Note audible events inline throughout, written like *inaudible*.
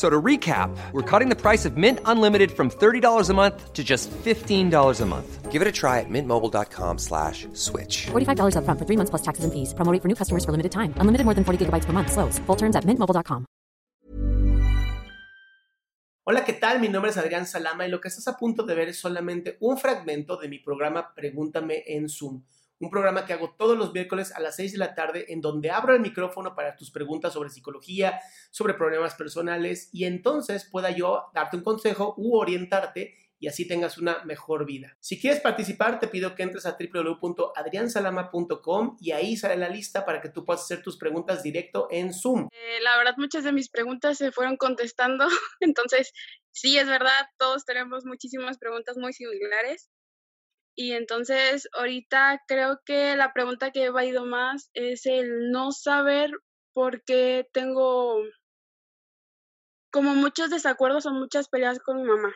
So to recap, we're cutting the price of Mint Unlimited from $30 a month to just $15 a month. Give it a try at mintmobile.com slash switch. $45 upfront for three months plus taxes and fees. Promo rate for new customers for limited time. Unlimited more than 40 gigabytes per month. Slows. Full terms at mintmobile.com. Hola, ¿qué tal? Mi nombre es Adrián Salama y lo que estás a punto de ver es solamente un fragmento de mi programa Pregúntame en Zoom. Un programa que hago todos los miércoles a las 6 de la tarde en donde abro el micrófono para tus preguntas sobre psicología, sobre problemas personales y entonces pueda yo darte un consejo u orientarte y así tengas una mejor vida. Si quieres participar, te pido que entres a www.adriansalama.com y ahí sale la lista para que tú puedas hacer tus preguntas directo en Zoom. Eh, la verdad, muchas de mis preguntas se fueron contestando, *laughs* entonces sí, es verdad, todos tenemos muchísimas preguntas muy similares. Y entonces ahorita creo que la pregunta que he ido más es el no saber por qué tengo como muchos desacuerdos o muchas peleas con mi mamá.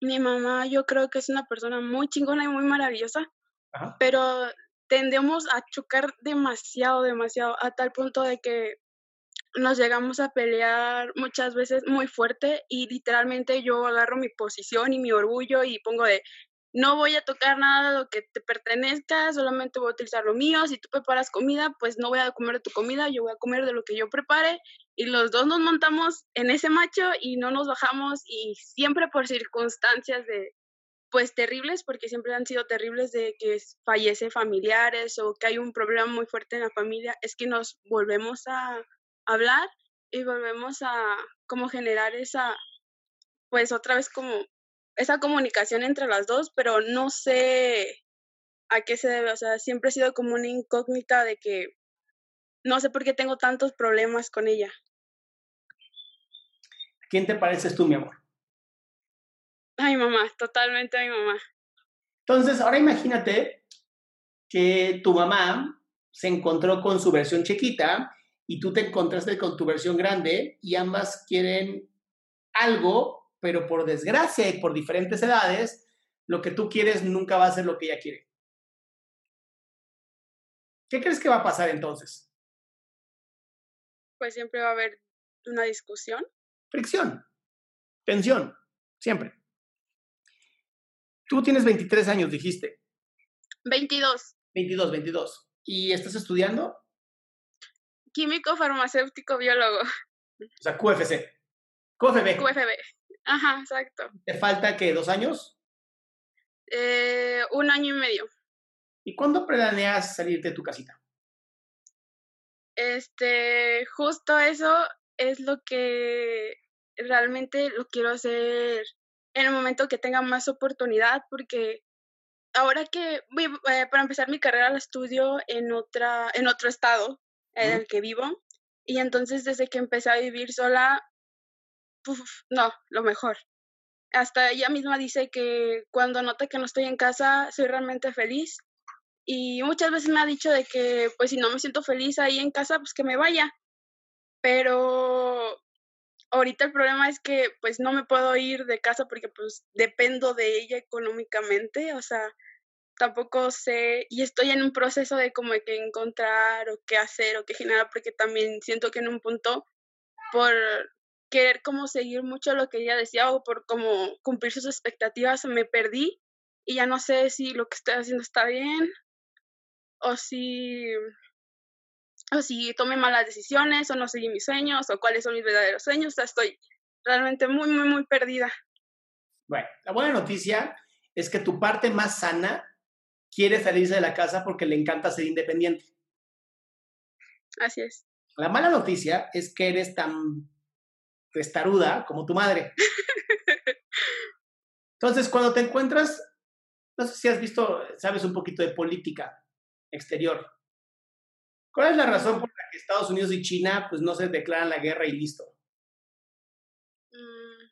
Mi mamá yo creo que es una persona muy chingona y muy maravillosa, Ajá. pero tendemos a chocar demasiado, demasiado, a tal punto de que nos llegamos a pelear muchas veces muy fuerte y literalmente yo agarro mi posición y mi orgullo y pongo de no voy a tocar nada de lo que te pertenezca, solamente voy a utilizar lo mío, si tú preparas comida, pues no voy a comer de tu comida, yo voy a comer de lo que yo prepare. Y los dos nos montamos en ese macho y no nos bajamos y siempre por circunstancias de pues terribles porque siempre han sido terribles de que fallece familiares o que hay un problema muy fuerte en la familia, es que nos volvemos a hablar y volvemos a como generar esa pues otra vez como esa comunicación entre las dos, pero no sé a qué se debe, o sea, siempre ha sido como una incógnita de que no sé por qué tengo tantos problemas con ella. ¿Quién te pareces tú, mi amor? A mi mamá, totalmente a mi mamá. Entonces, ahora imagínate que tu mamá se encontró con su versión chiquita y tú te encontraste con tu versión grande y ambas quieren algo, pero por desgracia y por diferentes edades, lo que tú quieres nunca va a ser lo que ella quiere. ¿Qué crees que va a pasar entonces? Pues siempre va a haber una discusión. Fricción, tensión, siempre. Tú tienes 23 años, dijiste. 22. 22, 22. ¿Y estás estudiando? Químico, farmacéutico, biólogo. O sea, QFC. QFB. QFB. Ajá, exacto. ¿Te falta que dos años? Eh, un año y medio. ¿Y cuándo planeas salirte de tu casita? Este, justo eso es lo que realmente lo quiero hacer en el momento que tenga más oportunidad, porque ahora que voy, eh, para empezar mi carrera la estudio en otra, en otro estado en el que vivo, y entonces desde que empecé a vivir sola, no, lo mejor. Hasta ella misma dice que cuando nota que no estoy en casa, soy realmente feliz. Y muchas veces me ha dicho de que, pues si no me siento feliz ahí en casa, pues que me vaya. Pero ahorita el problema es que pues no me puedo ir de casa porque pues dependo de ella económicamente, o sea, tampoco sé y estoy en un proceso de como que encontrar o qué hacer o qué generar porque también siento que en un punto por querer como seguir mucho lo que ella decía o por como cumplir sus expectativas me perdí y ya no sé si lo que estoy haciendo está bien o si o si tomé malas decisiones, o no seguí mis sueños, o cuáles son mis verdaderos sueños. O sea, estoy realmente muy, muy, muy perdida. Bueno, la buena noticia es que tu parte más sana quiere salirse de la casa porque le encanta ser independiente. Así es. La mala noticia es que eres tan testaruda como tu madre. Entonces, cuando te encuentras, no sé si has visto, sabes un poquito de política exterior. ¿Cuál es la razón por la que Estados Unidos y China pues no se declaran la guerra y listo? Mm,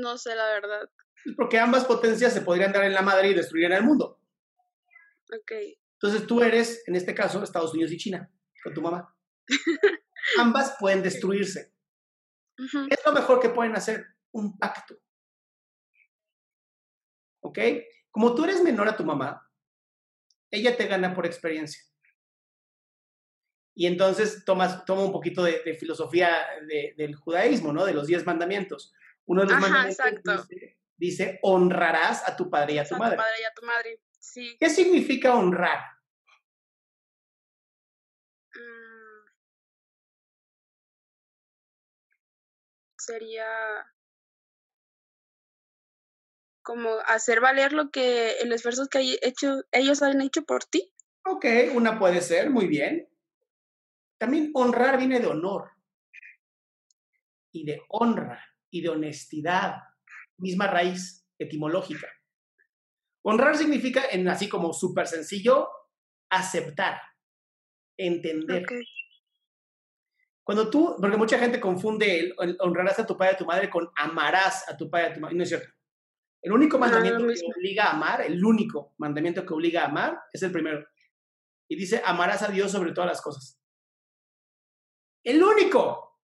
no sé la verdad. Porque ambas potencias se podrían dar en la madre y destruir el mundo. Ok. Entonces tú eres, en este caso, Estados Unidos y China, con tu mamá. *laughs* ambas pueden destruirse. ¿Qué es lo mejor que pueden hacer? Un pacto. ¿Ok? Como tú eres menor a tu mamá, ella te gana por experiencia. Y entonces tomas, toma un poquito de, filosofía del judaísmo, ¿no? De los diez mandamientos. Uno de los mandamientos dice, honrarás a tu padre y a tu madre. A tu padre y a tu madre, sí. ¿Qué significa honrar? Sería como hacer valer lo que el esfuerzo que hay hecho, ellos han hecho por ti. Ok, una puede ser, muy bien. También honrar viene de honor y de honra y de honestidad, misma raíz etimológica. Honrar significa, en así como súper sencillo, aceptar, entender. Cuando tú, porque mucha gente confunde el, honrarás a tu padre y a tu madre con amarás a tu padre y a tu madre. No es cierto. El único mandamiento que obliga a amar, el único mandamiento que obliga a amar es el primero. Y dice, amarás a Dios sobre todas las cosas. El único.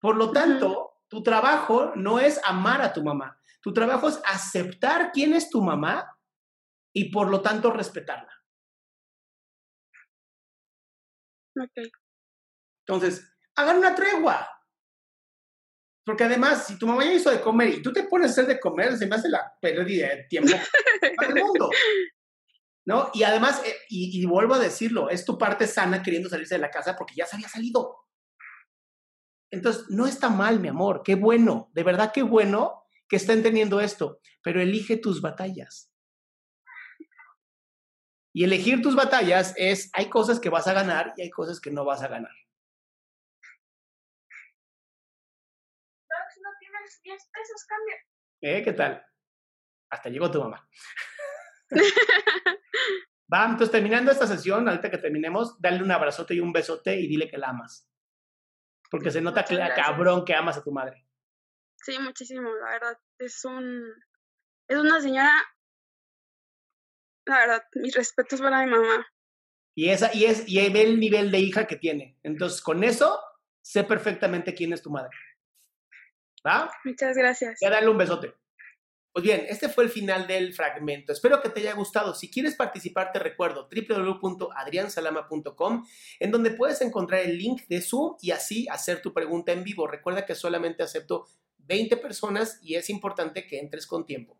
Por lo tanto, tu trabajo no es amar a tu mamá. Tu trabajo es aceptar quién es tu mamá y por lo tanto respetarla. Ok. Entonces, hagan una tregua. Porque además, si tu mamá ya hizo de comer y tú te pones a hacer de comer, se me hace la pérdida de tiempo para el mundo. *laughs* ¿No? Y además, eh, y, vuelvo a decirlo, es tu parte sana queriendo salirse de la casa porque ya se había salido. Entonces, no está mal, mi amor, qué bueno, de verdad qué bueno que estén teniendo esto, pero elige tus batallas. Y elegir tus batallas es, hay cosas que vas a ganar y hay cosas que no vas a ganar. 10 pesos, cambia. ¿Eh? ¿Qué tal? Hasta llegó tu mamá. *laughs* Va, entonces terminando esta sesión, ahorita que terminemos, dale un abrazote y un besote y dile que la amas. Porque se nota cabrón que amas a tu madre. Sí, muchísimo, la verdad. Es un. Es una señora. La verdad, mis respetos para mi mamá. Y esa, y es, y ve el nivel de hija que tiene. Entonces, con eso, sé perfectamente quién es tu madre. ¿Va? Muchas gracias. Ya dale un besote. Pues bien, este fue el final del fragmento. Espero que te haya gustado. Si quieres participar, te recuerdo www.adriansalama.com, en donde puedes encontrar el link de Zoom y así hacer tu pregunta en vivo. Recuerda que solamente acepto 20 personas y es importante que entres con tiempo.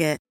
It.